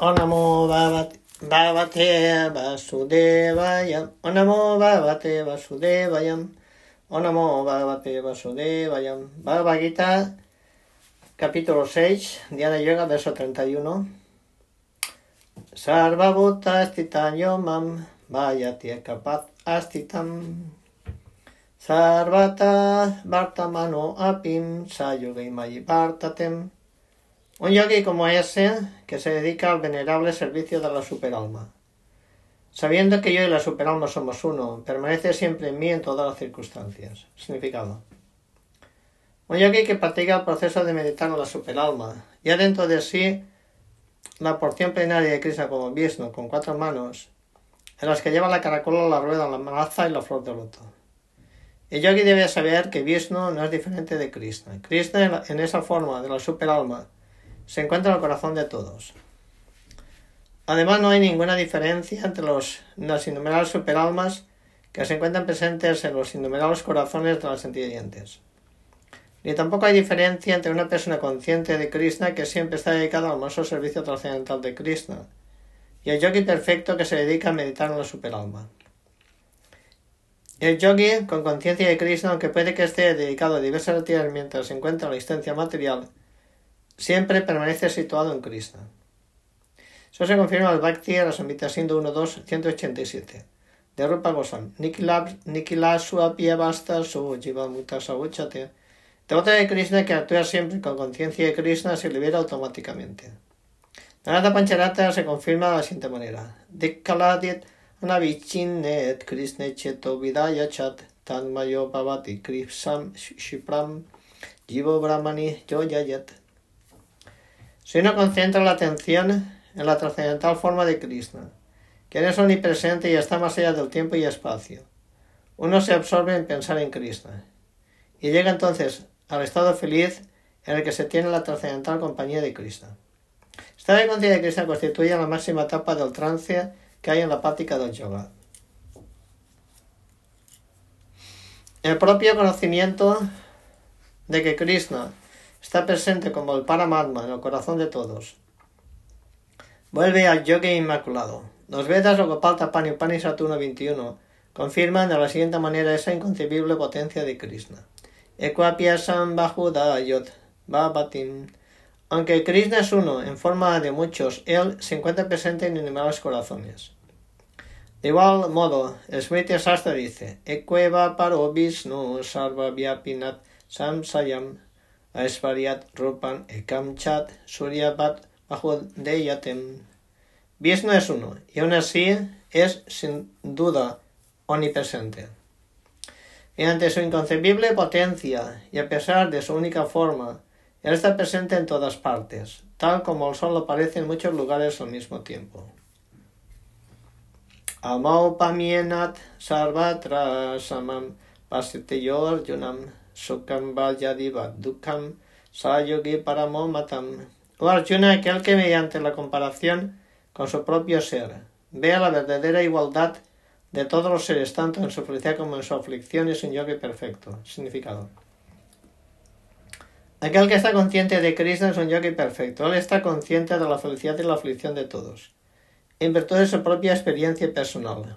Onamo babate, babate basudebaya. Onamo babate basudebaya. Onamo babate basudebaya. Baba Gita, capítulo 6, Diana Yoga, verso 31. Sarva bhuta astitan yomam, vayati kapat astitam. Sarvata bartamano apim, sayogay mayi bartatem. Un yogi como ese que se dedica al venerable servicio de la superalma. Sabiendo que yo y la superalma somos uno, permanece siempre en mí en todas las circunstancias. Significado. Un yogi que practica el proceso de meditar en la superalma, ya dentro de sí la porción plenaria de Krishna como Vishnu, con cuatro manos, en las que lleva la caracola, la rueda, la maza y la flor de loto. El yogi debe saber que Vishnu no es diferente de Krishna. Krishna en esa forma de la superalma se encuentra en el corazón de todos. Además, no hay ninguna diferencia entre los, las innumerables superalmas que se encuentran presentes en los innumerables corazones de las entidades. Ni tampoco hay diferencia entre una persona consciente de Krishna que siempre está dedicada al hermoso servicio trascendental de Krishna y el yogi perfecto que se dedica a meditar en la superalma. El yogi, con conciencia de Krishna, aunque puede que esté dedicado a diversas actividades mientras se encuentra en la existencia material, siempre permanece situado en Krishna. Eso se confirma el Bhakti a la Samhita Sindhu 1.2.187 de Rupa Goswami. Nikila Suapia Basta Su Jiva Muta Sauchate. Devoto de Krishna que actúa siempre con conciencia de Krishna se libera automáticamente. Narada Pancharata se confirma de la siguiente manera. Dikkaladit Anavichinnet Krishna Cheto Vidaya Chat Tanmayo Bhavati Kripsam Shipram Jivo Brahmani Yoyayat. Si uno concentra la atención en la trascendental forma de Krishna, quien es omnipresente y está más allá del tiempo y espacio, uno se absorbe en pensar en Krishna y llega entonces al estado feliz en el que se tiene la trascendental compañía de Krishna. Esta de conciencia de Krishna constituye la máxima etapa del trance que hay en la práctica del yoga. El propio conocimiento de que Krishna está presente como el Paramatma en el corazón de todos. Vuelve al yoga inmaculado. Los Vedas o Gopal Tapani Upanishad 1.21 confirman de la siguiente manera esa inconcebible potencia de Krishna. Ekwapiasam Bahudayot Babatim. Aunque Krishna es uno en forma de muchos, él se encuentra presente en innumerables corazones. De igual modo, el Smriti dice: Ekweva paro Vishnu sarva vyapinat samsayam Aesvariat Rupan Ekamchat Suryapat Bahudeyatem. Vishnu es uno, y aún así es sin duda omnipresente. Y ante su inconcebible potencia, y a pesar de su única forma, él está presente en todas partes, tal como el sol aparece en muchos lugares al mismo tiempo. Amau pamienat sarvatra samam pasiteyor yunam Sukam Valyadiva Dukam Sayogi Paramomatam. O Arjuna, aquel que mediante la comparación con su propio ser vea la verdadera igualdad de todos los seres, tanto en su felicidad como en su aflicción, es un yogi perfecto. Significado. Aquel que está consciente de Krishna es un yogi perfecto. Él está consciente de la felicidad y la aflicción de todos, en virtud de su propia experiencia personal.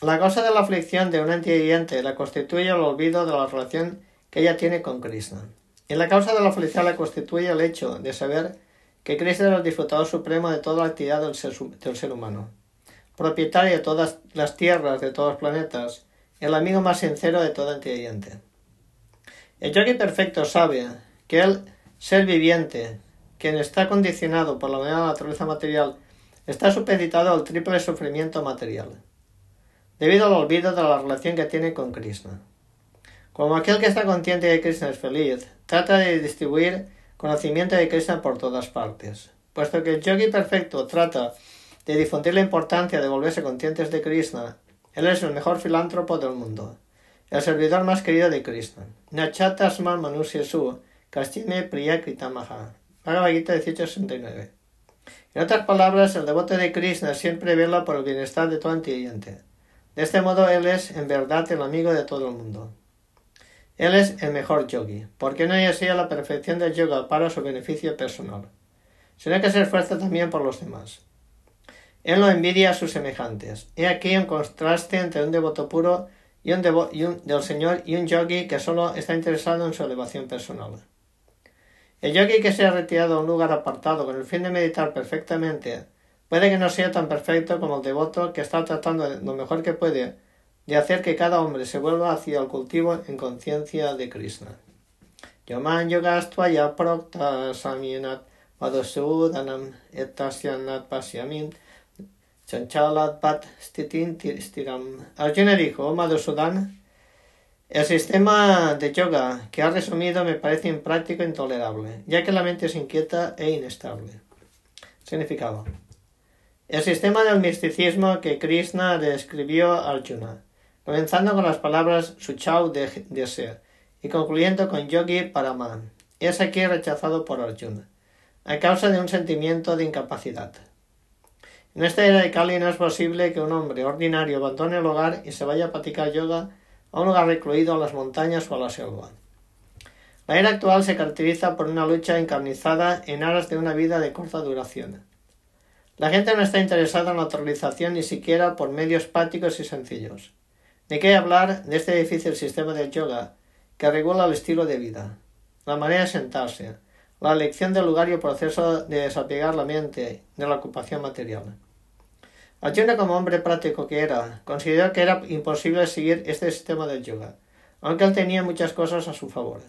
La causa de la aflicción de una entidad la constituye el olvido de la relación que ella tiene con Krishna. Y la causa de la felicidad la constituye el hecho de saber que Krishna es el disfrutador supremo de toda la actividad del ser, humano, propietario de todas las tierras, de todos los planetas, el amigo más sincero de toda entidad El yogi perfecto sabe que el ser viviente, quien está condicionado por la naturaleza material, está supeditado al triple sufrimiento material debido al olvido de la relación que tiene con Krishna. Como aquel que está consciente de Krishna es feliz, trata de distribuir conocimiento de Krishna por todas partes. Puesto que el yogi perfecto trata de difundir la importancia de volverse conscientes de Krishna, él es el mejor filántropo del mundo, el servidor más querido de Krishna. Nachatasman Manusyasu, Kastime Priya Kritamaha. Bhagavad Gita 1869. En otras palabras, el devoto de Krishna siempre vela por el bienestar de todo antiguiente. De este modo él es en verdad el amigo de todo el mundo. Él es el mejor yogi, porque no así la perfección del yoga para su beneficio personal. sino que se esfuerza también por los demás. Él no envidia a sus semejantes. He aquí un contraste entre un devoto puro y un, del Señor y un yogi que solo está interesado en su elevación personal. El yogi que se ha retirado a un lugar apartado con el fin de meditar perfectamente puede que no sea tan perfecto como el devoto que está tratando lo mejor que puede de hacer que cada hombre se vuelva hacia el cultivo en conciencia de Krishna. Yaman yogastvaya prokta saminat madhusudanam etasyanat pasyamin chanchalat pat stitin stiram. Arjuna dijo, oh Madhusudan, el sistema de yoga que ha resumido me parece impráctico e intolerable, ya que la mente es inquieta e inestable. Significado. El sistema del misticismo que Krishna describió a Arjuna comenzando con las palabras Suchau de, de ser y concluyendo con Yogi Paraman. Es aquí rechazado por Arjuna, a causa de un sentimiento de incapacidad. En esta era de Kali no es posible que un hombre ordinario abandone el hogar y se vaya a practicar yoga a un lugar recluido a las montañas o a la selva. La era actual se caracteriza por una lucha encarnizada en aras de una vida de corta duración. La gente no está interesada en la autorización ni siquiera por medios prácticos y sencillos. ¿De qué hablar de este difícil sistema de yoga que regula el estilo de vida, la manera de sentarse, la elección del lugar y el proceso de desapegar la mente de la ocupación material? Arjuna, como hombre práctico que era, consideró que era imposible seguir este sistema del yoga, aunque él tenía muchas cosas a su favor.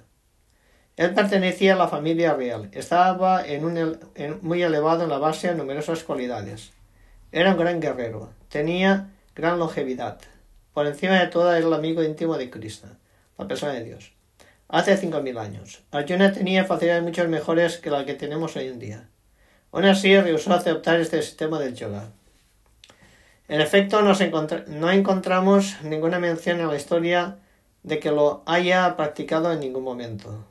Él pertenecía a la familia real, estaba muy elevado en la base de numerosas cualidades. Era un gran guerrero, tenía gran longevidad, por encima de todo era el amigo íntimo de Krishna, la persona de Dios. Hace cinco mil años, Arjuna tenía facilidades mucho mejores que las que tenemos hoy en día. Aún así, rehusó aceptar este sistema del yoga. En efecto, no encontramos ninguna mención en la historia de que lo haya practicado en ningún momento.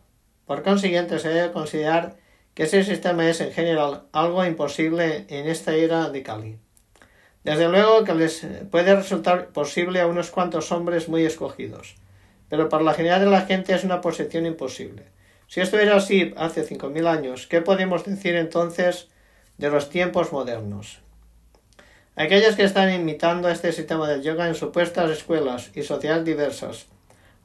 Por consiguiente, se debe considerar que ese sistema es en general algo imposible en esta era de Kali. Desde luego que les puede resultar posible a unos cuantos hombres muy escogidos, pero para la generalidad de la gente es una posición imposible. Si esto era así hace cinco mil años, ¿qué podemos decir entonces de los tiempos modernos? Aquellos que están imitando este sistema del yoga en supuestas escuelas y sociedades diversas,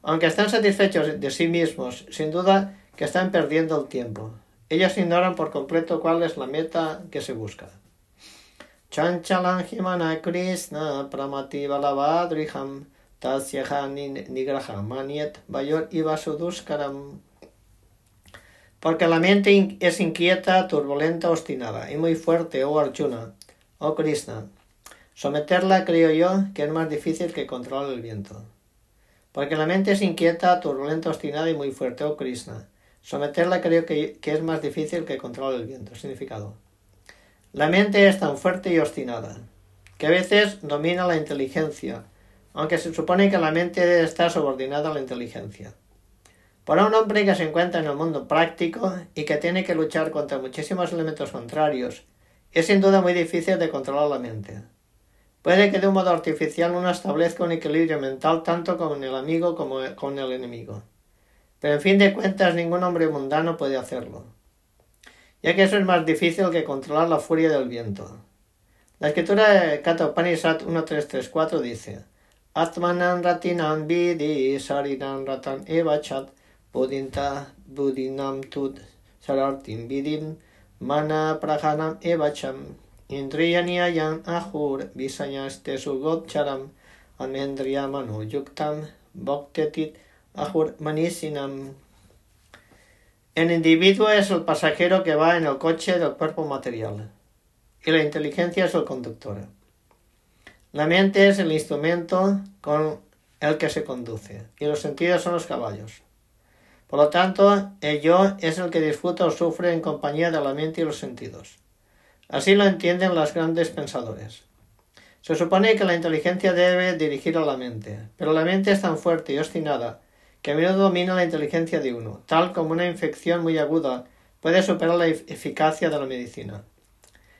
aunque están satisfechos de sí mismos, sin duda que están perdiendo el tiempo. Ellos ignoran por completo cuál es la meta que se busca. Chanchalanjimana Krishna Pramati Balavadriham Tasyaha Nigraha Maniet Bayor Ivasuduskaram. Porque la mente es inquieta, turbulenta, obstinada y muy fuerte, oh Arjuna, oh Krishna. Someterla, creo yo, que es más difícil que controlar el viento. Porque la mente es inquieta, turbulenta, obstinada y muy fuerte, oh Krishna. Someterla creo que, es más difícil que controlar el viento. Significado. La mente es tan fuerte y obstinada, que a veces domina la inteligencia, aunque se supone que la mente debe estar subordinada a la inteligencia. Para un hombre que se encuentra en el mundo práctico y que tiene que luchar contra muchísimos elementos contrarios, es sin duda muy difícil de controlar la mente. Puede que de un modo artificial uno establezca un equilibrio mental tanto con el amigo como con el enemigo. Pero en fin de cuentas ningún hombre mundano puede hacerlo ya que eso es más difícil que controlar la furia del viento. La escritura de Kata Upanishad 1334 dice Atmanan ratinam vidi sarinam ratan evachat budinta budinam tud sarartim vidim mana prahanam evacham indriyaniayam ahur visayaste sugotcharam amendriyamanu yuktam bhaktetit ahur manisinam el individuo es el pasajero que va en el coche del cuerpo material y la inteligencia es el conductor. La mente es el instrumento con el que se conduce y los sentidos son los caballos. Por lo tanto, el yo es el que disfruta o sufre en compañía de la mente y los sentidos. Así lo entienden los grandes pensadores. Se supone que la inteligencia debe dirigir a la mente, pero la mente es tan fuerte y obstinada que a menudo domina la inteligencia de uno, tal como una infección muy aguda puede superar la eficacia de la medicina.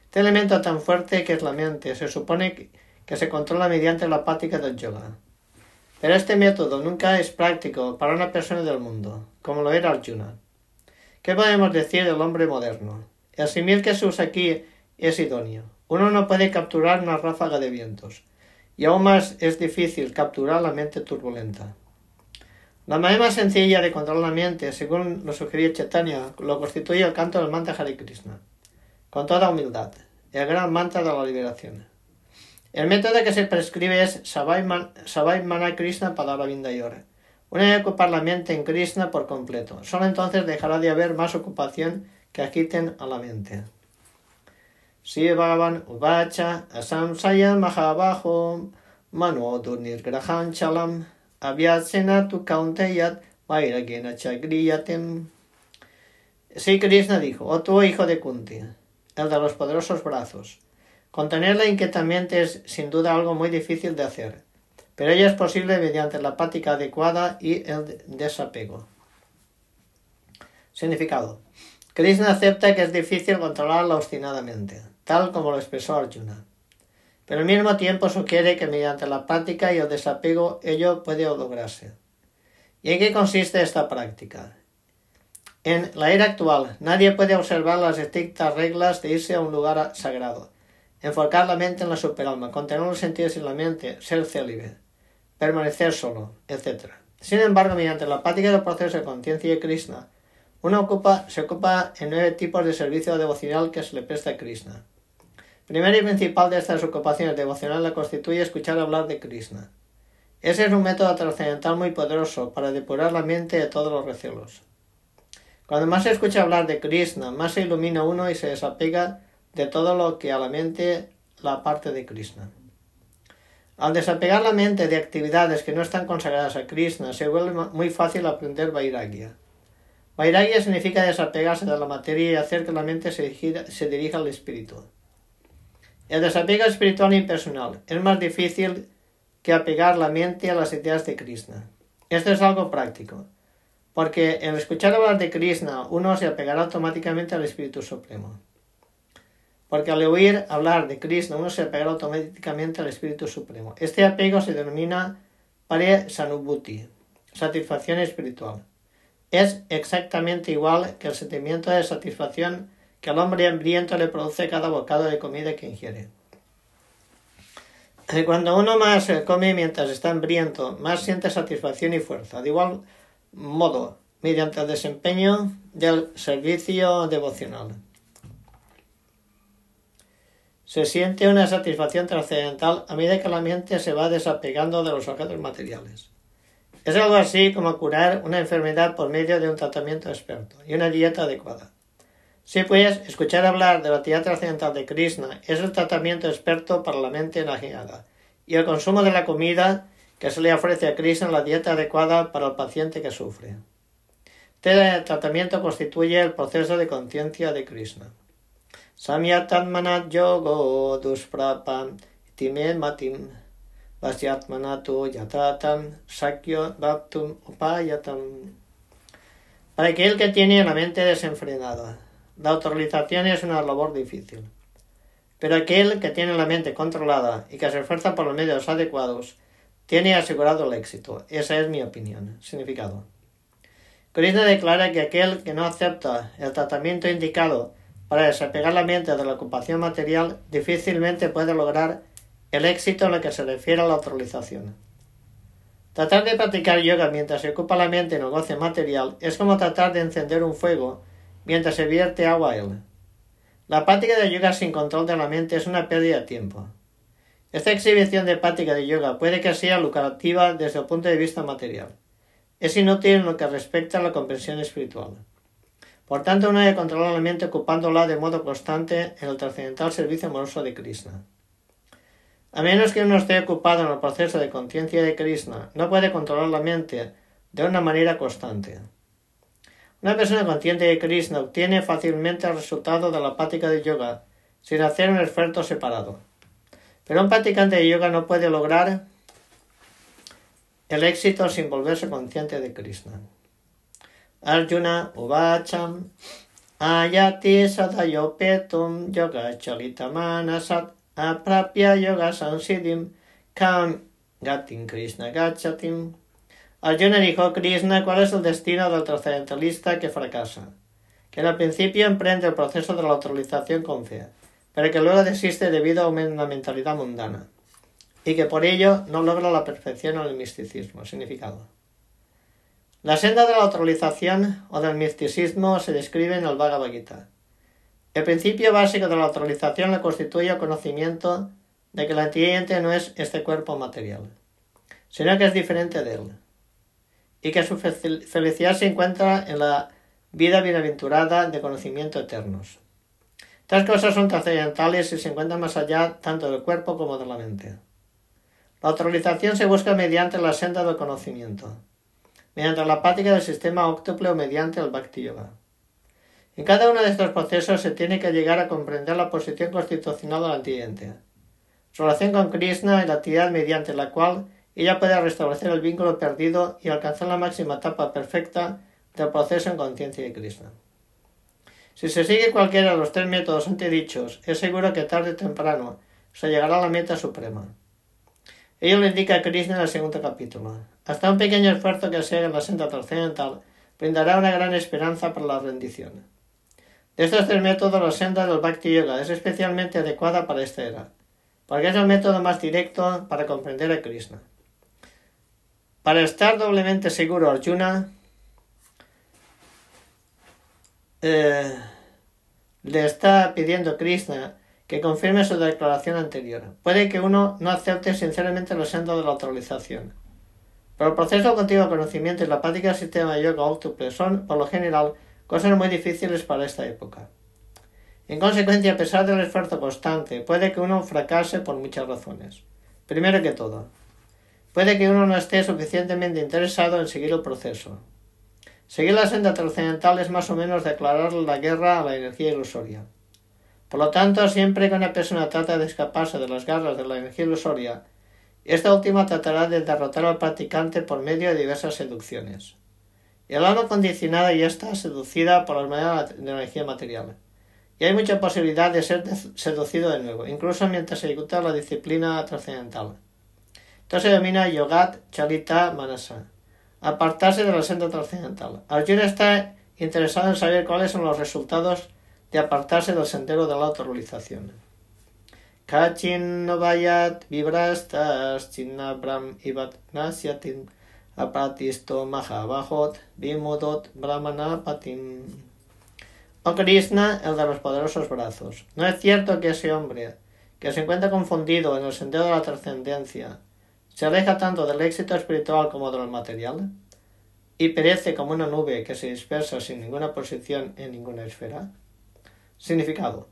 Este elemento tan fuerte que es la mente se supone que se controla mediante la práctica del yoga. Pero este método nunca es práctico para una persona del mundo, como lo era Arjuna. ¿Qué podemos decir del hombre moderno? El simil que se usa aquí es idóneo. Uno no puede capturar una ráfaga de vientos, y aún más es difícil capturar la mente turbulenta. La manera sencilla de controlar la mente, según lo sugería Chaitanya, lo constituye el canto del mantra Hare Krishna, con toda humildad, el gran mantra de la liberación. El método que se prescribe es Savai, Krishna Vindayora. Una vez ocupar la mente en Krishna por completo. Solo entonces dejará de haber más ocupación que agiten a la mente. Si Bhagavan Uvacha Asamsaya Manodur Nirgrahan Chalam Abhyasena tu Kaunteyat Vairagena Chagriyatem. Sí, Krishna dijo, oh tú hijo de Kunti, el de los poderosos brazos, Contenerla inquietamente es sin duda algo muy difícil de hacer, pero ello es posible mediante la práctica adecuada y el desapego. Significado. Krishna acepta que es difícil controlarla obstinadamente, tal como lo expresó Arjuna. Pero al mismo tiempo sugiere que mediante la práctica y el desapego ello puede lograrse. ¿Y en qué consiste esta práctica? En la era actual, nadie puede observar las estrictas reglas de irse a un lugar sagrado, enfocar la mente en la superalma, contener los sentidos en la mente, ser célibe, permanecer solo, etc. Sin embargo, mediante la práctica del proceso de conciencia de Krishna, uno se ocupa en nueve tipos de servicio devocional que se le presta a Krishna. Primero y principal de estas ocupaciones devocionales la constituye escuchar hablar de Krishna. Ese es un método trascendental muy poderoso para depurar la mente de todos los recelos. Cuando más se escucha hablar de Krishna, más se ilumina uno y se desapega de todo lo que a la mente la parte de Krishna. Al desapegar la mente de actividades que no están consagradas a Krishna, se vuelve muy fácil aprender Vairagya. Vairagya significa desapegarse de la materia y hacer que la mente se, se dirija al espíritu. El desapego espiritual impersonal es más difícil que apegar la mente a las ideas de Krishna. Esto es algo práctico, porque en escuchar hablar de Krishna uno se apegará automáticamente al Espíritu Supremo porque al oír hablar de Krishna uno se apega automáticamente al Espíritu Supremo. Este apego se denomina Sanubhuti, satisfacción espiritual. Es exactamente igual que el sentimiento de satisfacción que al hombre hambriento le produce cada bocado de comida que ingiere. Cuando uno más come mientras está hambriento, más siente satisfacción y fuerza. De igual modo, mediante el desempeño del servicio devocional se siente una satisfacción trascendental a medida que la mente se va desapegando de los objetos materiales. Es algo así como curar una enfermedad por medio de un tratamiento experto y una dieta adecuada. Si puedes escuchar hablar de la actividad trascendental de Krishna es el tratamiento experto para la mente enajenada y el consumo de la comida que se le ofrece a Krishna la dieta adecuada para el paciente que sufre. Este tratamiento constituye el proceso de conciencia de Krishna. Samyatanmanat yogo dusprapam time matim vasyatmanatu yatatam sakyo bhaktum upayatam. Para aquel que tiene la mente desenfrenada, la autorización es una labor difícil. Pero aquel que tiene la mente controlada y que se esfuerza por los medios adecuados, tiene asegurado el éxito. Esa es mi opinión. Significado. Krishna declara que aquel que no acepta el tratamiento indicado para desapegar la mente de la ocupación material difícilmente puede lograr el éxito en lo que se refiere a la autorización. Tratar de practicar yoga mientras se ocupa la mente en el goce material es como tratar de encender un fuego mientras se vierte agua a él. La práctica de yoga sin control de la mente es una pérdida de tiempo. Esta exhibición de práctica de yoga puede que sea lucrativa desde el punto de vista material. Es inútil en lo que respecta a la comprensión espiritual. Por tanto, uno debe controlar la mente ocupándola de modo constante en el trascendental servicio amoroso de Krishna. A menos que uno esté ocupado en el proceso de conciencia de Krishna, no puede controlar la mente de una manera constante. Una persona consciente de Krishna obtiene fácilmente el resultado de la práctica de yoga sin hacer un esfuerzo separado. Pero un practicante de yoga no puede lograr el éxito sin volverse consciente de Krishna. Arjuna Uvacham Ayati Sadayopetum Yoga Chalitamana Aprapya Yoga Sansidim Kam Gatin Krishna Gachatim Arjuna dijo Krishna cuál es el destino del trascendentalista que fracasa, que al principio emprende el proceso de la autorización con fe, pero que luego desiste debido a una mentalidad mundana, y que por ello no logra la perfección en el misticismo. Significado. La senda de la autorización o del misticismo se describe en el Bhagavad Gita. El principio básico de la autorización le constituye el conocimiento de que la entidad no es este cuerpo material, sino que es diferente de él, y que su felicidad se encuentra en la vida bienaventurada de conocimiento eternos. Estas cosas son trascendentales y se encuentran más allá tanto del cuerpo como de la mente. La autorización se busca mediante la senda del conocimiento mediante la práctica del sistema óctuple o mediante el Bhakti Yoga. En cada uno de estos procesos se tiene que llegar a comprender la posición constitucional de la entidad, su relación con Krishna y la actividad mediante la cual ella puede restablecer el vínculo perdido y alcanzar la máxima etapa perfecta del proceso en conciencia de Krishna. Si se sigue cualquiera de los tres métodos antedichos, es seguro que tarde o temprano se llegará a la meta suprema. Ello lo indica Krishna en el segundo capítulo. Hasta un pequeño esfuerzo que se haga en la senda trascendental brindará una gran esperanza para la rendición. De estos tres métodos, la senda del Bhakti Yoga es especialmente adecuada para esta era, porque es el método más directo para comprender a Krishna. Para estar doblemente seguro, Arjuna eh, le está pidiendo a Krishna que confirme su declaración anterior. Puede que uno no acepte sinceramente la senda de la autorización. Pero el proceso de conocimiento y la práctica del sistema de yoga óctuple son, por lo general, cosas muy difíciles para esta época. En consecuencia, a pesar del esfuerzo constante, puede que uno fracase por muchas razones. Primero que todo, puede que uno no esté suficientemente interesado en seguir el proceso. Seguir la senda trascendental es más o menos declarar la guerra a la energía ilusoria. Por lo tanto, siempre que una persona trata de escaparse de las garras de la energía ilusoria, esta última tratará de derrotar al practicante por medio de diversas seducciones. El alma condicionada ya está seducida por la manera de energía material, y hay mucha posibilidad de ser seducido de nuevo, incluso mientras se ejecuta la disciplina trascendental. Esto se denomina Yogat Chalita Manasa, apartarse de la senda trascendental. Arjuna está interesado en saber cuáles son los resultados de apartarse del sendero de la autorización. Kachin vayat vibrastas bram ibat nasyatin apatisto mahabahot bimodot brahmanapatim. Oh Krishna, el de los poderosos brazos, ¿no es cierto que ese hombre, que se encuentra confundido en el sendero de la trascendencia, se aleja tanto del éxito espiritual como de lo material? ¿Y perece como una nube que se dispersa sin ninguna posición en ninguna esfera? Significado.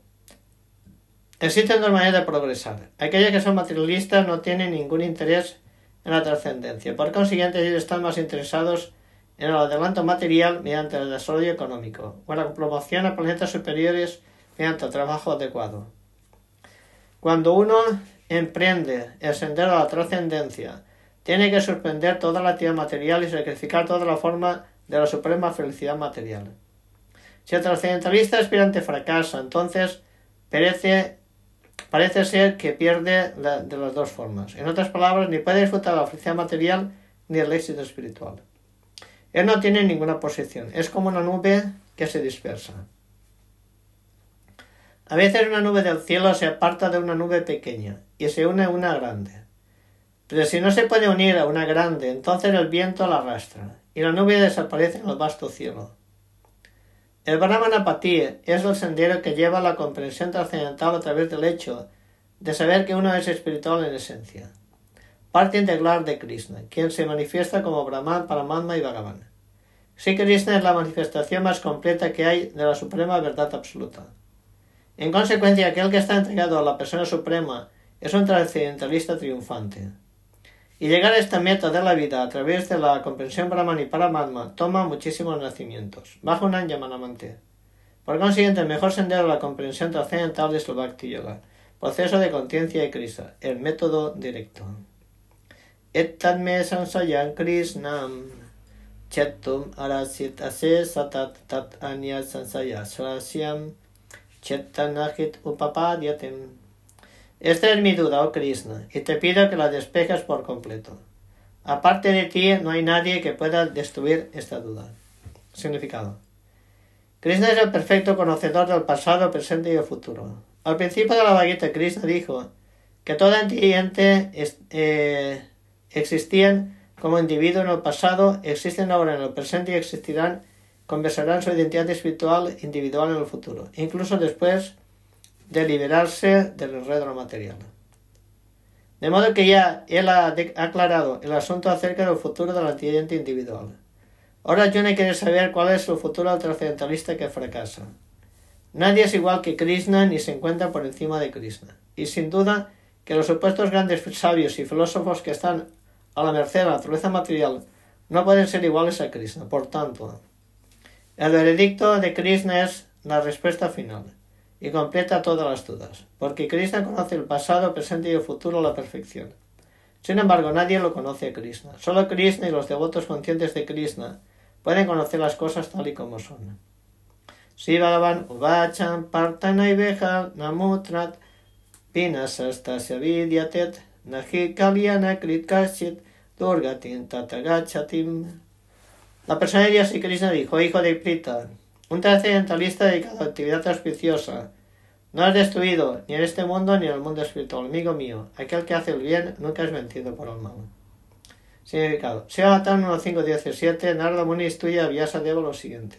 Existen dos maneras de progresar. Aquellos que son materialistas no tienen ningún interés en la trascendencia. Por consiguiente, ellos están más interesados en el adelanto material mediante el desarrollo económico o la promoción a planetas superiores mediante trabajo adecuado. Cuando uno emprende el sendero a la trascendencia, tiene que suspender toda la actividad material y sacrificar toda la forma de la suprema felicidad material. Si el trascendentalista aspirante fracasa, entonces parece ser que pierde de las dos formas. En otras palabras, ni puede disfrutar la felicidad material ni el éxito espiritual. Él no tiene ninguna posición, es como una nube que se dispersa. A veces una nube del cielo se aparta de una nube pequeña y se une a una grande. Pero si no se puede unir a una grande, entonces el viento la arrastra y la nube desaparece en el vasto cielo. El Brahmanapati es el sendero que lleva a la comprensión trascendental a través del hecho de saber que uno es espiritual en esencia. Parte integral de Krishna, quien se manifiesta como Brahman, Paramatma y Bhagavan. Si Krishna es la manifestación más completa que hay de la suprema verdad absoluta. En consecuencia, aquel que está entregado a la persona suprema es un trascendentalista triunfante. Y llegar a esta meta de la vida a través de la comprensión Brahman y Paramatma toma muchísimos nacimientos. Bajo un Yamanamante. Por consiguiente, el mejor sendero de la comprensión trascendental es el Yoga, proceso de conciencia de Krishna, el método directo. Etadme sansayan Krishnam chetum arasit ase satat tat anya sansaya esta es mi duda, oh Krishna, y te pido que la despejes por completo. Aparte de ti, no hay nadie que pueda destruir esta duda. Significado. Krishna es el perfecto conocedor del pasado, presente y el futuro. Al principio de la Bhagavad Krishna dijo que toda ente eh, existían como individuo en el pasado, existen ahora en el presente y existirán, conversarán su identidad espiritual individual en el futuro, incluso después de liberarse del enredo material. De modo que ya él ha aclarado el asunto acerca del futuro de la entidad individual. Ahora Juni quiere saber cuál es el futuro del trascendentalista que fracasa. Nadie es igual que Krishna ni se encuentra por encima de Krishna. Y sin duda que los supuestos grandes sabios y filósofos que están a la merced de la naturaleza material no pueden ser iguales a Krishna. Por tanto, el veredicto de Krishna es la respuesta final y completa todas las dudas, porque Krishna conoce el pasado, presente y el futuro a la perfección. Sin embargo, nadie lo conoce a Krishna. Solo Krishna y los devotos conscientes de Krishna pueden conocer las cosas tal y como son. Si Bhagavan Uvacham Partanaiveja Namutrat Pinasastasya Vidyatet Nahi Kalyana Kritkashit Durgatin Tatagachatim. La persona de Dios y Krishna dijo, hijo de Prita, un trascendentalista dedicado a actividad auspiciosa, no has destruido ni en este mundo ni en el mundo espiritual, amigo mío. Aquel que hace el bien nunca es vencido por el mal. Significado. Seatan 1.5.17, Narda Muni estudia Vyasa Deva lo siguiente.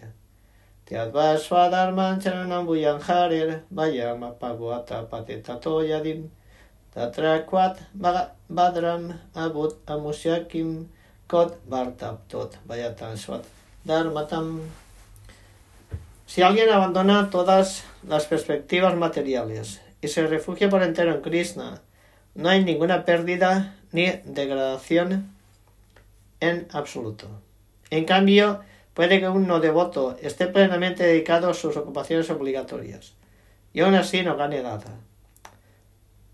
Tyadvasvadarman charanam buyanharer vayama pavuata patetato yadim tatrakwat badram abut amusyakim kot vartaptot vayatan swat dharmatam si alguien abandona todas las perspectivas materiales y se refugia por entero en Krishna, no hay ninguna pérdida ni degradación en absoluto. En cambio, puede que un no devoto esté plenamente dedicado a sus ocupaciones obligatorias y aún así no gane nada.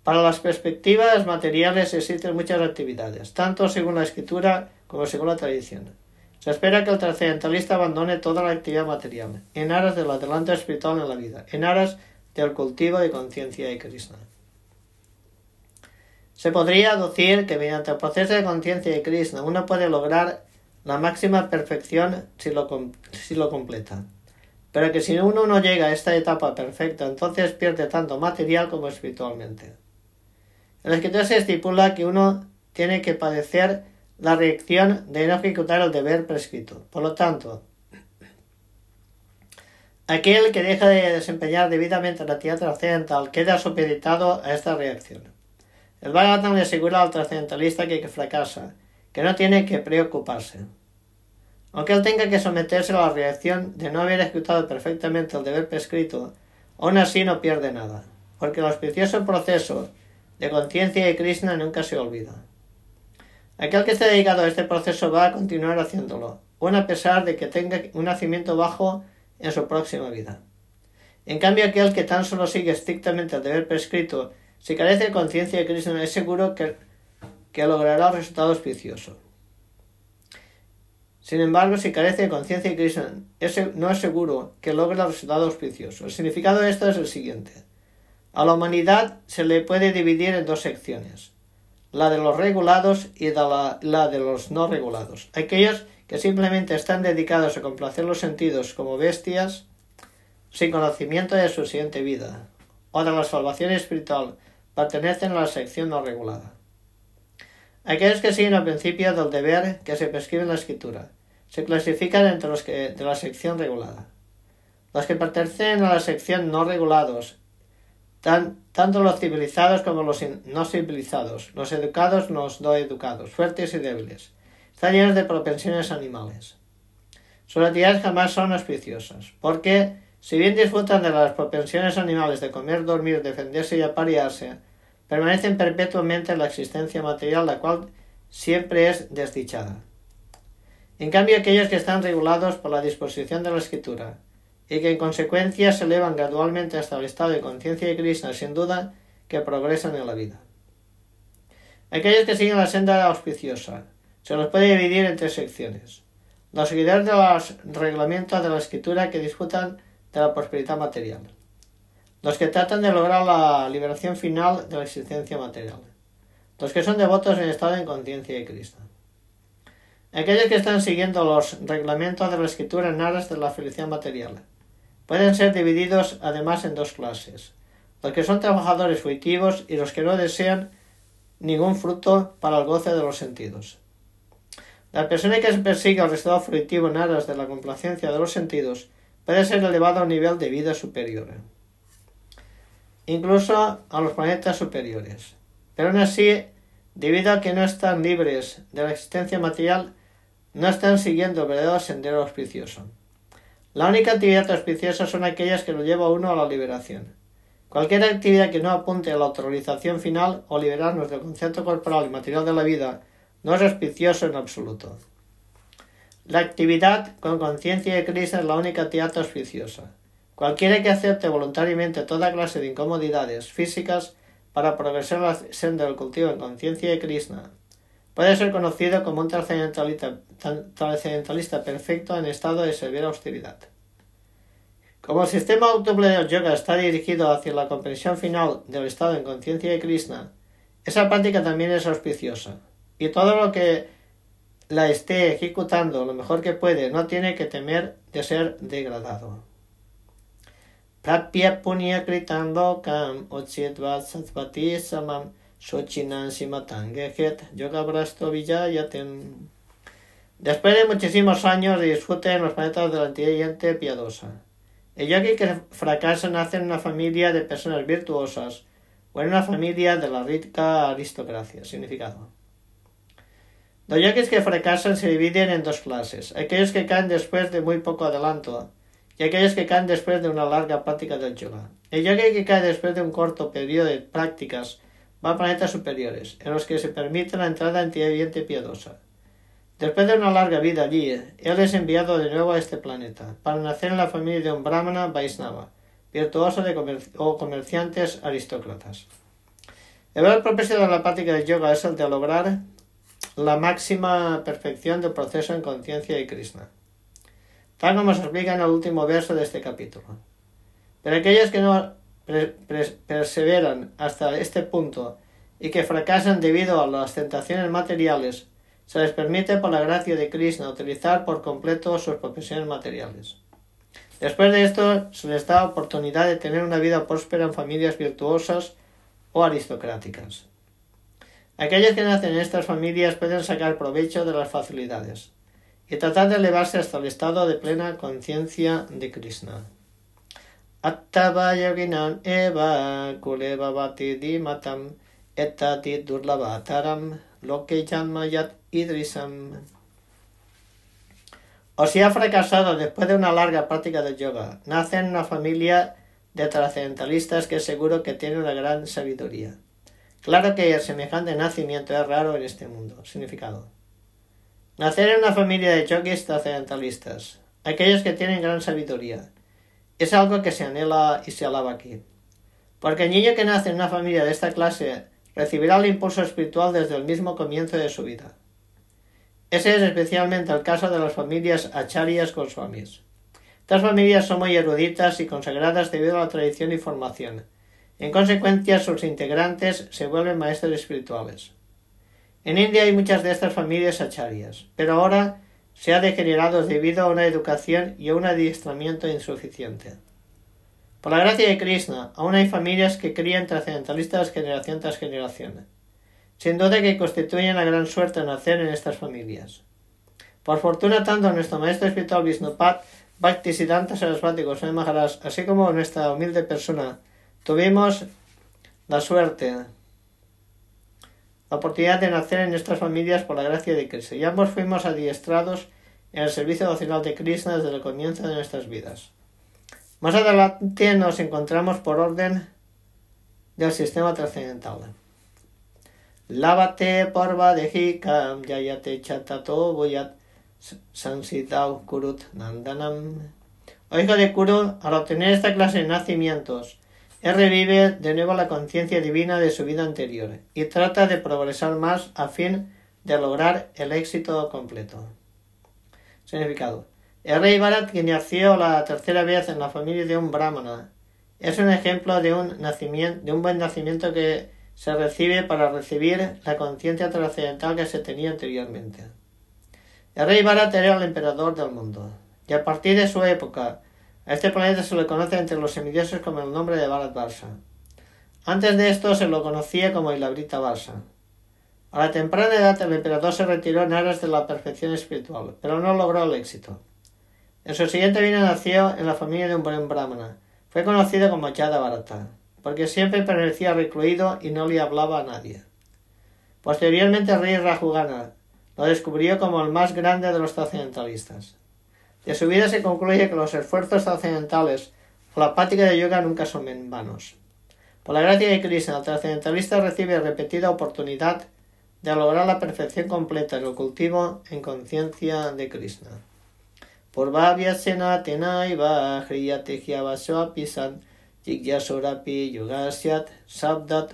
Para las perspectivas materiales existen muchas actividades, tanto según la escritura como según la tradición. Se espera que el trascendentalista abandone toda la actividad material, en aras del adelanto espiritual en la vida, en aras del cultivo de conciencia de Krishna. Se podría aducir que mediante el proceso de conciencia de Krishna uno puede lograr la máxima perfección si lo, si lo completa. Pero que si uno no llega a esta etapa perfecta, entonces pierde tanto material como espiritualmente. En la escritura se estipula que uno tiene que padecer la reacción de no ejecutar el deber prescrito. Por lo tanto, aquel que deja de desempeñar debidamente la actividad trascendental queda supeditado a esta reacción. El Bhagavatam le asegura al trascendentalista que, que fracasa, que no tiene que preocuparse. Aunque él tenga que someterse a la reacción de no haber ejecutado perfectamente el deber prescrito, aún así no pierde nada, porque el auspicioso proceso de conciencia de Krishna nunca se olvida. Aquel que esté dedicado a este proceso va a continuar haciéndolo, aun a pesar de que tenga un nacimiento bajo en su próxima vida. En cambio, aquel que tan solo sigue estrictamente el deber prescrito, si carece de conciencia de Cristo, es seguro que, que logrará el resultado auspicioso. Sin embargo, si carece de conciencia de Cristo, no es seguro que logre el resultado auspicioso. El significado de esto es el siguiente. A la humanidad se le puede dividir en dos secciones la de los regulados y la, la de los no regulados. Aquellos que simplemente están dedicados a complacer los sentidos como bestias sin conocimiento de su siguiente vida o de la salvación espiritual pertenecen a la sección no regulada. Aquellos que siguen el principio del deber que se prescribe en la escritura se clasifican entre los que de la sección regulada. Los que pertenecen a la sección no regulados tanto los civilizados como los no civilizados, los educados, los no educados, fuertes y débiles. Están llenos de propensiones animales. Sus actividades jamás son auspiciosas, porque, si bien disfrutan de las propensiones animales de comer, dormir, defenderse y aparearse, permanecen perpetuamente en la existencia material, la cual siempre es desdichada. En cambio, aquellos que están regulados por la disposición de la escritura, y que en consecuencia se elevan gradualmente hasta el estado de conciencia de Krishna, sin duda que progresan en la vida. Aquellos que siguen la senda auspiciosa se los puede dividir en tres secciones. Los seguidores de los reglamentos de la escritura que disfrutan de la prosperidad material. Los que tratan de lograr la liberación final de la existencia material. Los que son devotos en estado de conciencia de Cristo. Aquellos que están siguiendo los reglamentos de la escritura en aras de la felicidad material pueden ser divididos además en dos clases, los que son trabajadores fruitivos y los que no desean ningún fruto para el goce de los sentidos. La persona que persigue el estado fruitivo en aras de la complacencia de los sentidos puede ser elevado a un nivel de vida superior, incluso a los planetas superiores. Pero aún así, debido a que no están libres de la existencia material, no están siguiendo el verdadero sendero auspicioso. La única actividad auspiciosa son aquellas que lo lleva uno a la liberación. Cualquier actividad que no apunte a la autorización final o liberarnos del concepto corporal y material de la vida no es auspicioso en absoluto. La actividad con conciencia de Cristo es la única actividad auspiciosa. Cualquiera que acepte voluntariamente toda clase de incomodidades físicas para progresar la senda del cultivo en conciencia de Krishna puede ser conocido como un trascendentalista, perfecto en estado de severa austeridad. Como el sistema autónomo del yoga está dirigido hacia la comprensión final del estado en conciencia de Krishna, esa práctica también es auspiciosa, y todo lo que la esté ejecutando lo mejor que puede no tiene que temer de ser degradado. Prapya punya kritam kam satvati samam Después de muchísimos años de disfrute en los planetas de la gente piadosa, el yogi que fracasa nace en una familia de personas virtuosas o en una familia de la rica aristocracia. Significado. Los yogis que fracasan se dividen en dos clases. Aquellos que caen después de muy poco adelanto y aquellos que caen después de una larga práctica del yoga. El yogi que cae después de un corto periodo de prácticas va a planetas superiores, en los que se permite la entrada en tierra piadosa. Después de una larga vida allí, él es enviado de nuevo a este planeta, para nacer en la familia de un brahmana Vaisnava, virtuoso de o comerciantes aristócratas. El verdadero propósito de la práctica de yoga es el de lograr la máxima perfección del proceso en conciencia de Krishna, tal como se explica en el último verso de este capítulo. Pero aquellos que no perseveran hasta este punto y que fracasan debido a las tentaciones materiales se les permite por la gracia de Krishna utilizar por completo sus profesiones materiales. Después de esto se les da oportunidad de tener una vida próspera en familias virtuosas o aristocráticas. Aquellos que nacen en estas familias pueden sacar provecho de las facilidades y tratar de elevarse hasta el estado de plena conciencia de Krishna. Eva dimatam durlavataram loke Idrisam. O si ha fracasado después de una larga práctica de yoga, nace en una familia de trascendentalistas que seguro que tiene una gran sabiduría. Claro que el semejante nacimiento es raro en este mundo. Significado. Nacer en una familia de yogis trascendentalistas, aquellos que tienen gran sabiduría, es algo que se anhela y se alaba aquí. Porque el niño que nace en una familia de esta clase recibirá el impulso espiritual desde el mismo comienzo de su vida. Ese es especialmente el caso de las familias acharyas Goswamis. Estas familias son muy eruditas y consagradas debido a la tradición y formación. En consecuencia, sus integrantes se vuelven maestros espirituales. En India hay muchas de estas familias acharyas, pero ahora se ha degenerado debido a una educación y a un adiestramiento insuficiente. Por la gracia de Krishna, aún hay familias que crían trascendentalistas generación tras generación sin duda que constituyen la gran suerte nacer en estas familias. Por fortuna, tanto nuestro maestro espiritual Visnupat, Bhaktisiddhanta Sarasvati Goswami Maharaj, así como nuestra humilde persona, tuvimos la suerte, la oportunidad de nacer en estas familias por la gracia de Krishna, y ambos fuimos adiestrados en el servicio nacional de Krishna desde el comienzo de nuestras vidas. Más adelante nos encontramos por orden del sistema trascendental. Lávate porva de hikam yayate chatato boyat sansitau kurut nandanam. O hijo de Kuru, al obtener esta clase de nacimientos, él revive de nuevo la conciencia divina de su vida anterior y trata de progresar más a fin de lograr el éxito completo. Significado. El rey Bharat, quien nació la tercera vez en la familia de un brahmana, es un ejemplo de un, nacimiento, de un buen nacimiento que se recibe para recibir la conciencia trascendental que se tenía anteriormente. El rey Bharat era el emperador del mundo, y a partir de su época, A este planeta se le conoce entre los semidioses como el nombre de Bharat Varsa. Antes de esto se lo conocía como Ilabrita Varsa. A la temprana edad el emperador se retiró en aras de la perfección espiritual, pero no logró el éxito. En su siguiente vida nació en la familia de un buen brahmana. Fue conocido como Yada Bharata, porque siempre permanecía recluido y no le hablaba a nadie. Posteriormente el rey Rajugana lo descubrió como el más grande de los trascendentalistas. De su vida se concluye que los esfuerzos trascendentales o la práctica de yoga nunca son en vanos. Por la gracia de Krishna, el trascendentalista recibe repetida oportunidad de lograr la perfección completa en el cultivo en conciencia de Krishna. Por sena tenaiva jigyasorapi yogasyat sabdat.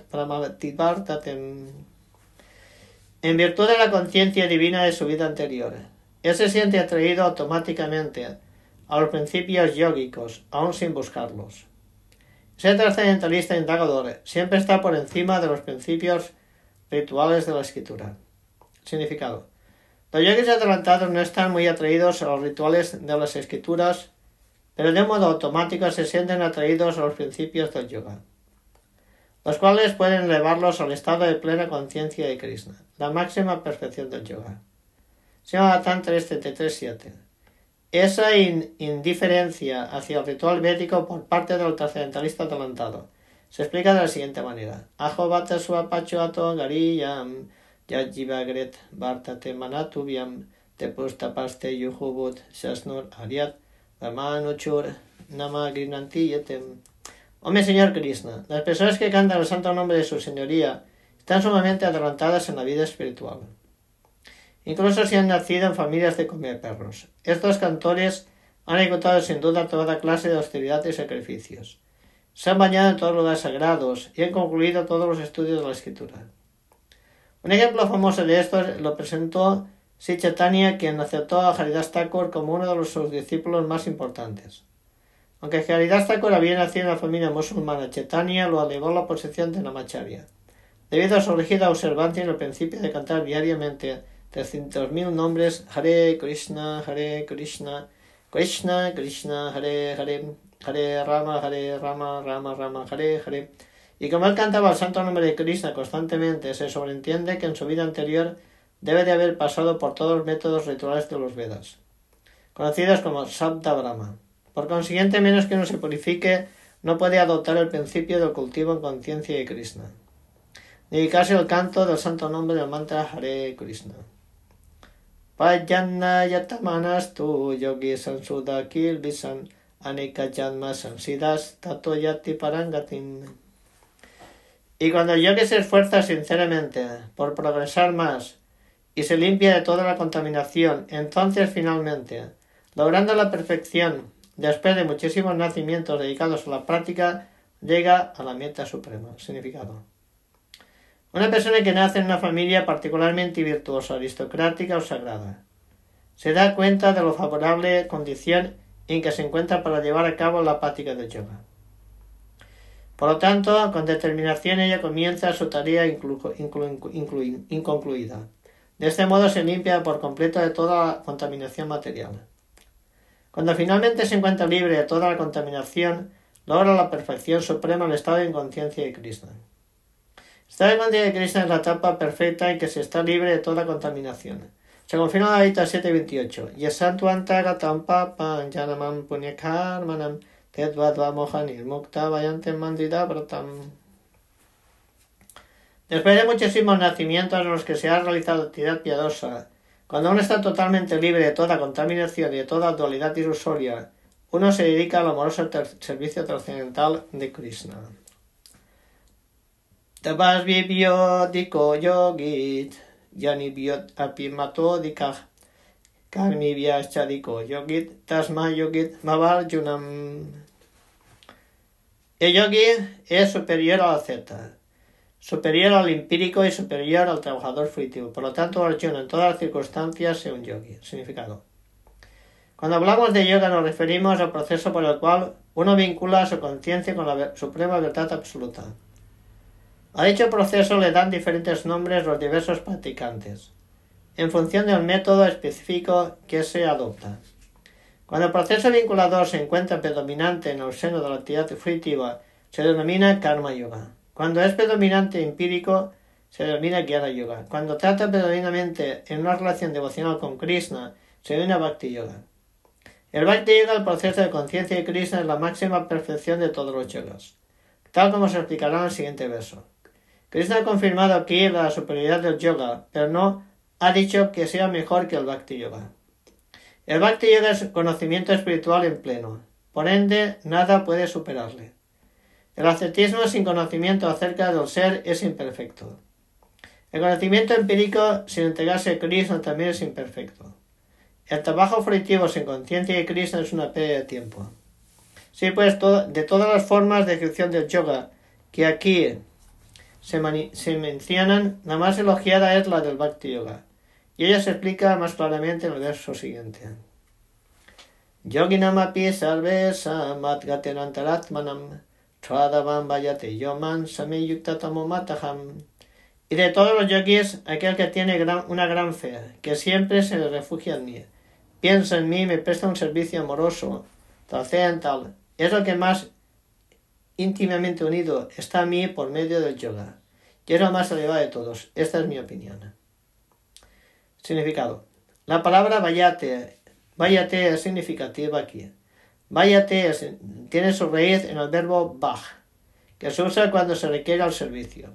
En virtud de la conciencia divina de su vida anterior, él se siente atraído automáticamente a los principios yógicos, aun sin buscarlos. Ese trascendentalista indagador siempre está por encima de los principios Rituales de la escritura. Significado. Los yogis adelantados no están muy atraídos a los rituales de las escrituras, pero de modo automático se sienten atraídos a los principios del yoga, los cuales pueden elevarlos al estado de plena conciencia de Krishna, la máxima perfección del yoga. Tan 3.33.7 Esa indiferencia hacia el ritual védico por parte del trascendentalista adelantado se explica de la siguiente manera. Ajo bata suapachuato gariyam yajivagret bartate manatubiam te paste yuhubut shasnur ariat chur nama yetem. Hombre, señor Krishna, las personas que cantan el santo nombre de su señoría están sumamente adelantadas en la vida espiritual. Incluso si han nacido en familias de perros. Estos cantores han ejecutado sin duda toda clase de austeridad y sacrificios se han bañado en todos los lugares sagrados y han concluido todos los estudios de la escritura. Un ejemplo famoso de esto lo presentó Sichetania, quien aceptó a Haridas Thakur como uno de sus discípulos más importantes. Aunque Haridas Thakur había nacido en la familia musulmana, Chetania lo elevó a la posición de Namacharya, debido a su rígida observancia en el principio de cantar diariamente 300.000 nombres Hare Krishna, Hare Krishna, Krishna Krishna, Hare Hare, Hare Rama, Hare Rama, Rama Rama, Hare Hare. Y como él cantaba el santo nombre de Krishna constantemente, se sobreentiende que en su vida anterior debe de haber pasado por todos los métodos rituales de los Vedas, conocidos como Sabda Brahma. Por consiguiente, menos que uno se purifique, no puede adoptar el principio del cultivo en conciencia de Krishna. Dedicarse al canto del santo nombre del mantra Hare Krishna. Payanna tu yogi sansidas tatoyati parangatin. Y cuando el yogi se esfuerza sinceramente por progresar más y se limpia de toda la contaminación, entonces finalmente, logrando la perfección, después de muchísimos nacimientos dedicados a la práctica, llega a la meta suprema. Significado. Una persona que nace en una familia particularmente virtuosa, aristocrática o sagrada, se da cuenta de la favorable condición en que se encuentra para llevar a cabo la práctica de yoga. Por lo tanto, con determinación ella comienza su tarea inconcluida. De este modo se limpia por completo de toda contaminación material. Cuando finalmente se encuentra libre de toda la contaminación, logra la perfección suprema el estado de inconsciencia de Krishna. Conciencia de Krishna es la etapa perfecta en que se está libre de toda contaminación. Se confirma la Gita 7.28. Yasantuantagatam papan janamam punyakarmanam tedvadva mohanirmukta vayante mandida bratam. Después de muchísimos nacimientos en los que se ha realizado actividad piadosa, cuando uno está totalmente libre de toda contaminación y de toda dualidad ilusoria, uno se dedica al amoroso servicio trascendental de Krishna. Tabas vibyo diko yogit yani biot api matodikah karmi chadiko yogit tasma yogit junam. El yogi es superior a la zeta, superior al empírico y superior al trabajador fruitivo. Por lo tanto, Arjuna en todas las circunstancias es un yogi. Significado. Cuando hablamos de yoga nos referimos al proceso por el cual uno vincula su conciencia con la suprema verdad absoluta. A dicho proceso le dan diferentes nombres los diversos practicantes, en función del método específico que se adopta. Cuando el proceso vinculador se encuentra predominante en el seno de la actividad fruitiva, se denomina karma yoga. Cuando es predominante empírico, se denomina Jnana Yoga. Cuando trata predominantemente en una relación devocional con Krishna, se denomina Bhakti Yoga. El Bhakti Yoga, el proceso de conciencia de Krishna, es la máxima perfección de todos los yogas, tal como se explicará en el siguiente verso. Krishna ha confirmado aquí la superioridad del yoga, pero no ha dicho que sea mejor que el Bhakti Yoga. El Bhakti Yoga es conocimiento espiritual en pleno, por ende nada puede superarle. El ascetismo sin conocimiento acerca del ser es imperfecto. El conocimiento empírico sin entregarse a Krishna también es imperfecto. El trabajo fruitivo sin conciencia de Krishna es una pérdida de tiempo. Sí, pues de todas las formas de ejecución del yoga que aquí se, se, mencionan, la más elogiada es la del Bhakti Yoga, y ella se explica más claramente en el verso siguiente. Yoginamapi sarvesa matgatenantaratmanam tradavam vayate yoman mataham y de todos los yogis, aquel que tiene una gran fe, que siempre se refugia en mí, piensa en mí me presta un servicio amoroso, trascendental, es lo que más íntimamente unido está a mí por medio del yoga. Y es lo más elevado de todos. Esta es mi opinión. Significado. La palabra vayate, vayate es significativa aquí. Vayate tiene su raíz en el verbo baj, que se usa cuando se requiere al servicio.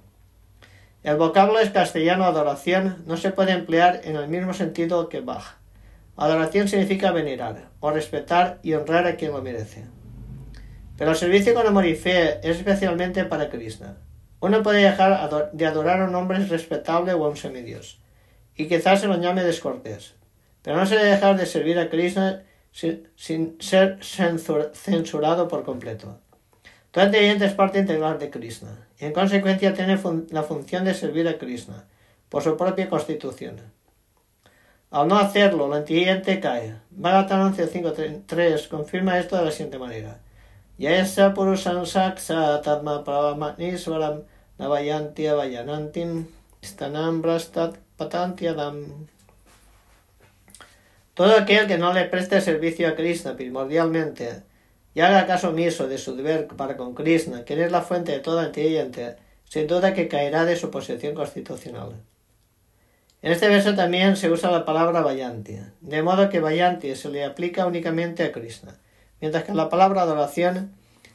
El vocablo es castellano adoración no se puede emplear en el mismo sentido que Bach. Adoración significa venerar, o respetar y honrar a quien lo merece. Pero el servicio con amor y fe es especialmente para Krishna. Uno puede dejar de adorar a un hombre respetable o a un semidios, y quizás se lo llame descortés, pero no se debe dejar de servir a Krishna sin ser censurado por completo. Todo inteligente es parte integral de Krishna, y en consecuencia tiene la función de servir a Krishna, por su propia constitución. Al no hacerlo, la inteligente cae. Bhagavatam 11.5.3 confirma esto de la siguiente manera. Yesa purusan saksa tadma pravamatnisvaram navayanti avayanantim stanam brastat patantiadam. Todo aquel que no le preste servicio a Krishna primordialmente, y haga caso omiso de su deber para con Krishna, quien es la fuente de toda entidad, sin duda que caerá de su posición constitucional. En este verso también se usa la palabra Vayanti, de modo que Vayanti se le aplica únicamente a Krishna, mientras que la palabra adoración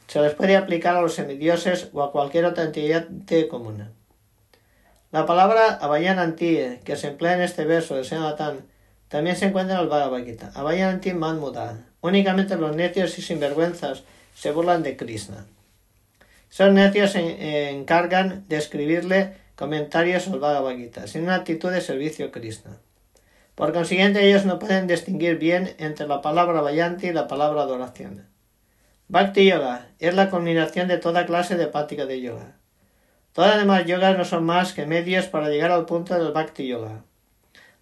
se les puede aplicar a los semidioses o a cualquier otra entidad común. La palabra Avayananti, que se emplea en este verso de Senatan, también se encuentra en el Bhagavad Gita. Avayananti Manmuda, Únicamente los necios y sinvergüenzas se burlan de Krishna. Esos necios se encargan de escribirle comentarios al Bhagavad Gita, sin una actitud de servicio a Krishna. Por consiguiente, ellos no pueden distinguir bien entre la palabra Vayanti y la palabra adoración. Bhakti Yoga es la combinación de toda clase de práctica de yoga. Todas las demás yogas no son más que medios para llegar al punto del Bhakti Yoga.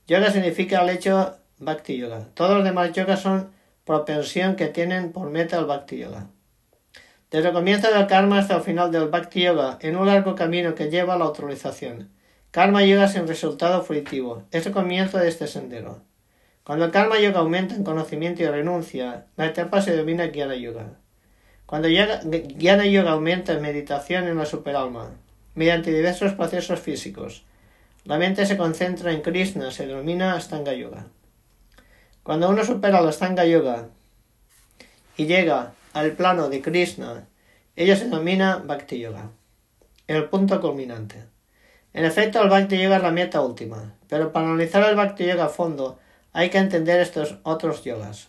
Yoga significa el hecho Bhakti Yoga. Todos los demás yogas son propensión que tienen por meta el Bhakti Yoga. Desde el comienzo del karma hasta el final del Bhakti Yoga, en un largo camino que lleva a la autorización. Karma Yoga sin resultado fruitivo. Es el comienzo de este sendero. Cuando el Karma Yoga aumenta en conocimiento y renuncia, la etapa se denomina Jnana Yoga. Cuando Jnana Yoga aumenta en meditación en la superalma, mediante diversos procesos físicos, la mente se concentra en Krishna, se denomina Astanga Yoga. Cuando uno supera la Stanga Yoga y llega al plano de Krishna, ello se denomina Bhakti Yoga, el punto culminante. En efecto, el Bhakti Yoga es la meta última, pero para analizar el Bhakti Yoga a fondo hay que entender estos otros yogas.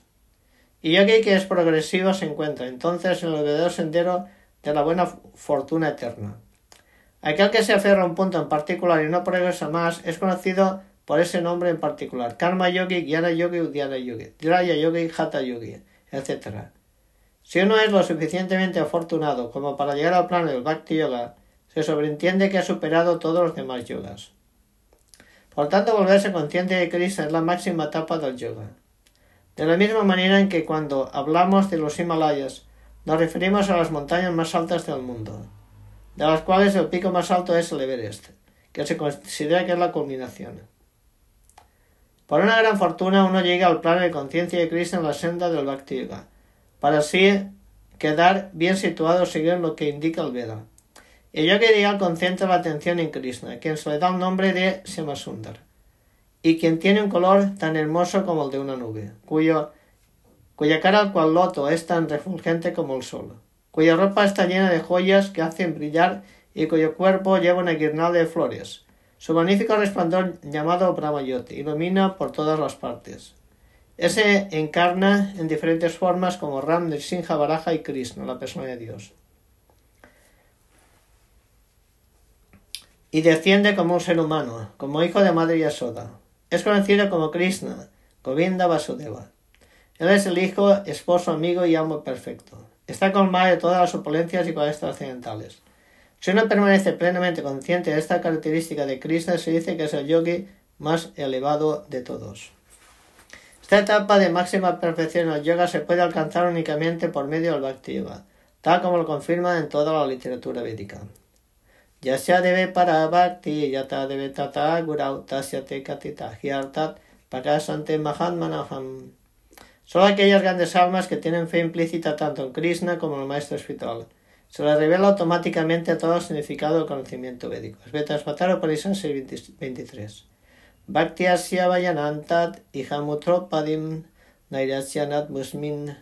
Y yogi que es progresivo se encuentra entonces en el verdadero sendero de la buena fortuna eterna. Aquel que se aferra a un punto en particular y no progresa más es conocido por ese nombre en particular. Karma Yogi, Gyana Yogi, Udhyana Yogi, Draya Yogi, Hatha Yogi, etc. Si uno es lo suficientemente afortunado como para llegar al plano del Bhakti Yoga, se sobreentiende que ha superado todos los demás yogas. Por tanto, volverse consciente de Krishna es la máxima etapa del yoga. De la misma manera en que cuando hablamos de los Himalayas, nos referimos a las montañas más altas del mundo, de las cuales el pico más alto es el Everest, que se considera que es la culminación. Por una gran fortuna uno llega al plano de conciencia de Krishna en la senda del Bhakti Yoga, para así quedar bien situado según lo que indica el Veda. El ideal concentra la atención en Krishna, quien se le da el nombre de Semasundar, y quien tiene un color tan hermoso como el de una nube, cuya cara cual loto es tan refulgente como el sol, cuya ropa está llena de joyas que hacen brillar y cuyo cuerpo lleva una guirnalda de flores, su magnífico resplandor llamado Brahmayoti ilumina por todas las partes. Ese encarna en diferentes formas como Ram, Nrsimha, Baraja y Krishna, la persona de Dios. Y desciende como un ser humano, como hijo de Madre Yasoda. Es conocido como Krishna, Govinda Vasudeva. Él es el hijo, esposo, amigo y amo perfecto. Está colmado de todas las opulencias y cualidades trascendentales. Si uno permanece plenamente consciente de esta característica de Krishna, se dice que es el yogi más elevado de todos. Esta etapa de máxima perfección el yoga se puede alcanzar únicamente por medio del Bhakti Yoga, tal como lo confirma en toda la literatura védica. Yasya debe para bhakti, yata debe tata gurau, tasya te katita hyartat, pakasante mahatmanaham. Solo aquellas grandes almas que tienen fe implícita tanto en Krishna como en el maestro espiritual se le revela automáticamente todo el significado del conocimiento védico. Svetas Vataro Parisan 23. Bhaktiasya Vayanantat Ihamutropadim Nairasyanat Musmin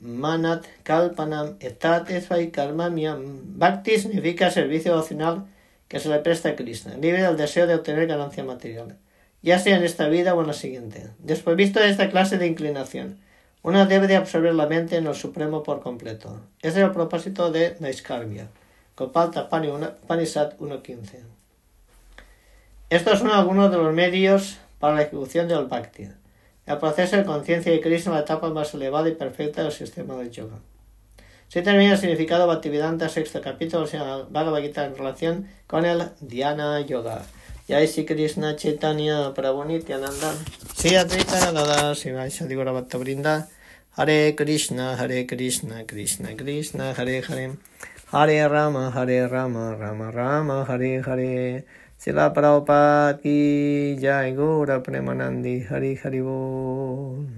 Manat Kalpanam Etat Esvai Karmamiam. Bhakti significa servicio devocional que se le presta a Krishna, libre del deseo de obtener ganancia material, ya sea en esta vida o en la siguiente. Después visto esta clase de inclinación, una debe de absorber la mente en lo supremo por completo. Ese es el propósito de Naiskarmia. Copalta Panisat 1.15. Estos son algunos de los medios para la ejecución del Bhakti, el proceso de conciencia de Krishna, la etapa más elevada y perfecta del sistema del yoga. Se termina el significado Bhaktivedanta, sexto capítulo, llama Bhagavad Gita en relación con el Dhyana Yoga. Jai Sri Krishna Chaitanya Prabhu Nityananda Sri Advaita Dada Sivaya Digura Bhatta Brinda Hare Krishna Hare Krishna Krishna Krishna Hare Hare Hare Rama Hare Rama Rama Rama Hare Hare Sila Prabhupada Ki Jai Gura Premanandi Hare Hare Bol